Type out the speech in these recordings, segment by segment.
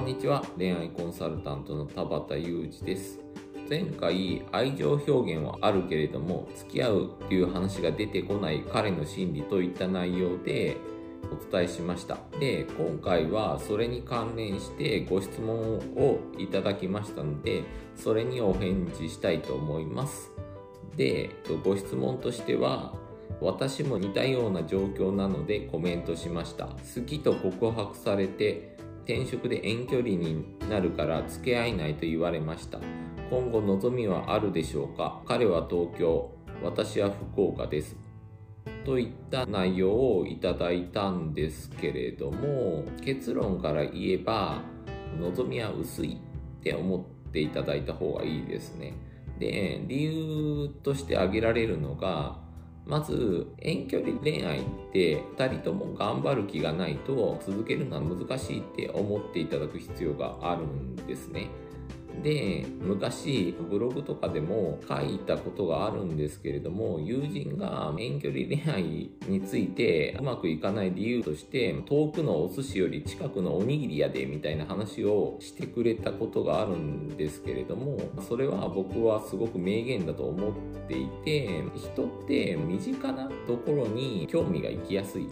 んにちは。恋愛コンサルタントの田畑裕二です。前回愛情表現はあるけれども付き合うっていう話が出てこない彼の心理といった内容でお伝えしました。で今回はそれに関連してご質問をいただきましたのでそれにお返事したいと思います。でご質問としては私も似たような状況なのでコメントしました。好きと告白されて転職で遠距離になるから付き合えないと言われました。今後望みはあるでしょうか？彼は東京。私は福岡です。といった内容をいただいたんですけれども結論から言えば望みは薄いって思っていただいた方がいいですね。で理由として挙げられるのがまず遠距離恋愛って2人とも頑張る気がないと続けるのは難しいって思っていただく必要があるんですね。で昔ブログとかでも書いたことがあるんですけれども友人が遠距離恋愛についてうまくいかない理由として遠くのお寿司より近くのおにぎりやでみたいな話をしてくれたことがあるんですけれどもそれは僕はすごく名言だと思っていて人って身近なところに興味がいきやすい。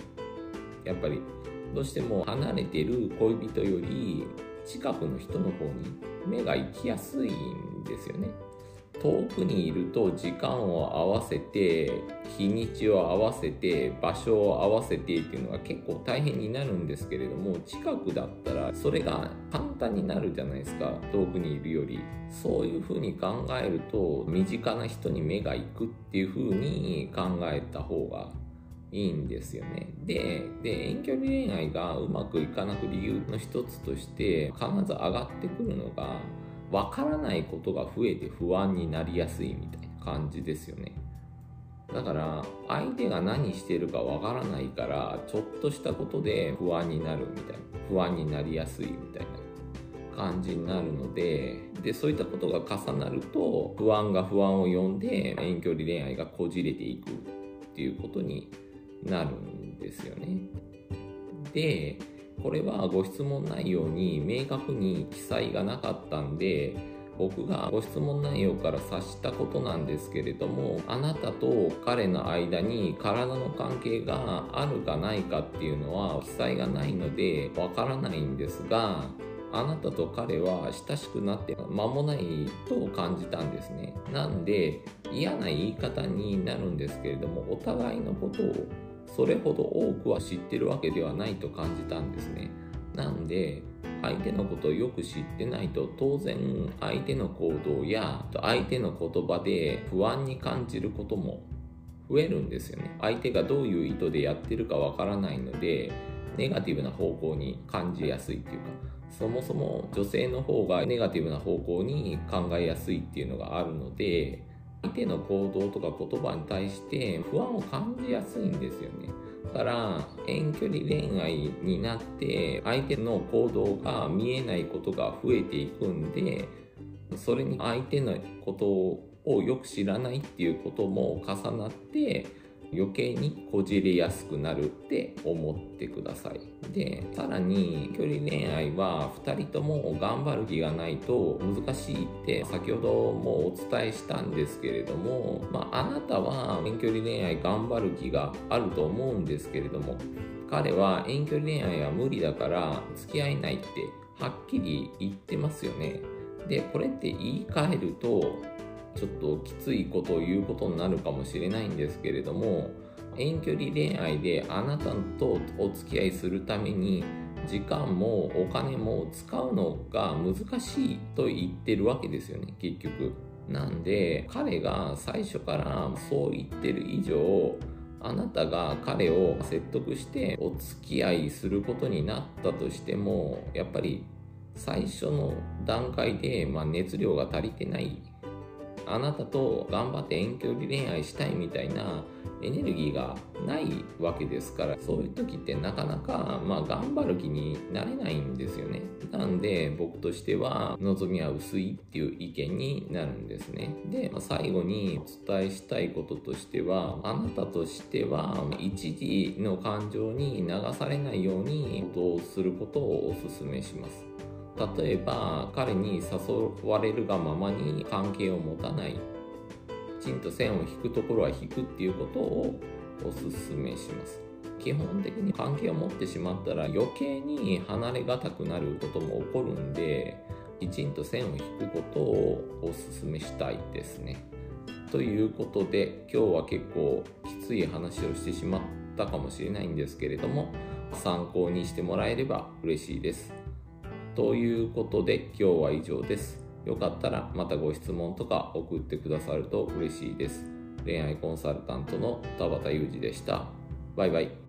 やっぱりどうしても離れてる恋人より近くの人の方に目が行きやすいんですよね。遠くにいると時間を合わせて日にちを合わせて場所を合わせてっていうのが結構大変になるんですけれども近くだったらそれが簡単になるじゃないですか遠くにいるよりそういうふうに考えると身近な人に目が行くっていうふうに考えた方がいいんですよね。で、で遠距離恋愛がうまくいかなく理由の一つとして必ず上がってくるのが分からないことが増えて不安になりやすいみたいな感じですよね。だから相手が何してるかわからないからちょっとしたことで不安になるみたいな不安になりやすいみたいな感じになるのででそういったことが重なると不安が不安を呼んで遠距離恋愛がこじれていくっていうことになるんですよね。で、これはご質問内容に明確に記載がなかったんで、僕がご質問内容から察したことなんですけれども、あなたと彼の間に体の関係があるかないかっていうのは記載がないのでわからないんですが、あなたと彼は親しくなって間もないと感じたんですね。なんで嫌な言い方になるんですけれども、お互いのことをそれほど多くは知ってるわけではないと感じたんですね。なんで、相手のことをよく知ってないと当然相手の行動や相手の言葉で不安に感じることも増えるんですよね。相手がどういう意図でやってるかわからないので、ネガティブな方向に感じやすいっていうか、そもそも女性の方がネガティブな方向に考えやすいっていうのがあるので、相手の行動とか言葉に対して不安を感じやすいんですよね。だから遠距離恋愛になって相手の行動が見えないことが増えていくんでそれに相手のことをよく知らないっていうことも重なって余計にこじれやすくなるって思ってください。で、さらに距離恋愛は2人とも頑張る気がないと難しいって先ほどもお伝えしたんですけれども、まあ、あなたは遠距離恋愛頑張る気があると思うんですけれども、彼は遠距離恋愛は無理だから付き合えないってはっきり言ってますよね。で、これって言い換えると、ちょっときついことを言うことになるかもしれないんですけれども遠距離恋愛であなたとお付き合いするために時間もお金も使うのが難しいと言ってるわけですよね結局。なんで彼が最初からそう言ってる以上あなたが彼を説得してお付き合いすることになったとしてもやっぱり最初の段階で、まあ、熱量が足りてないあなたと頑張って遠距離恋愛したいみたいなエネルギーがないわけですからそういう時ってなかなかまあ頑張る気になれないんですよね。なんで僕としては望みは薄いっていう意見になるんですね。で、まあ、最後にお伝えしたいこととしてはあなたとしては一時の感情に流されないように行動することをお勧めします。例えば彼に誘われるがままに関係を持たない。きちんと線を引くところは引くっていうことをおすすめします。基本的に関係を持ってしまったら余計に離れがたくなることも起こるんできちんと線を引くことをおすすめしたいですね。ということで今日は結構きつい話をしてしまったかもしれないんですけれども参考にしてもらえれば嬉しいです。ということで今日は以上です。よかったらまたご質問とか送ってくださると嬉しいです。恋愛コンサルタントの田畑裕二でした。バイバイ。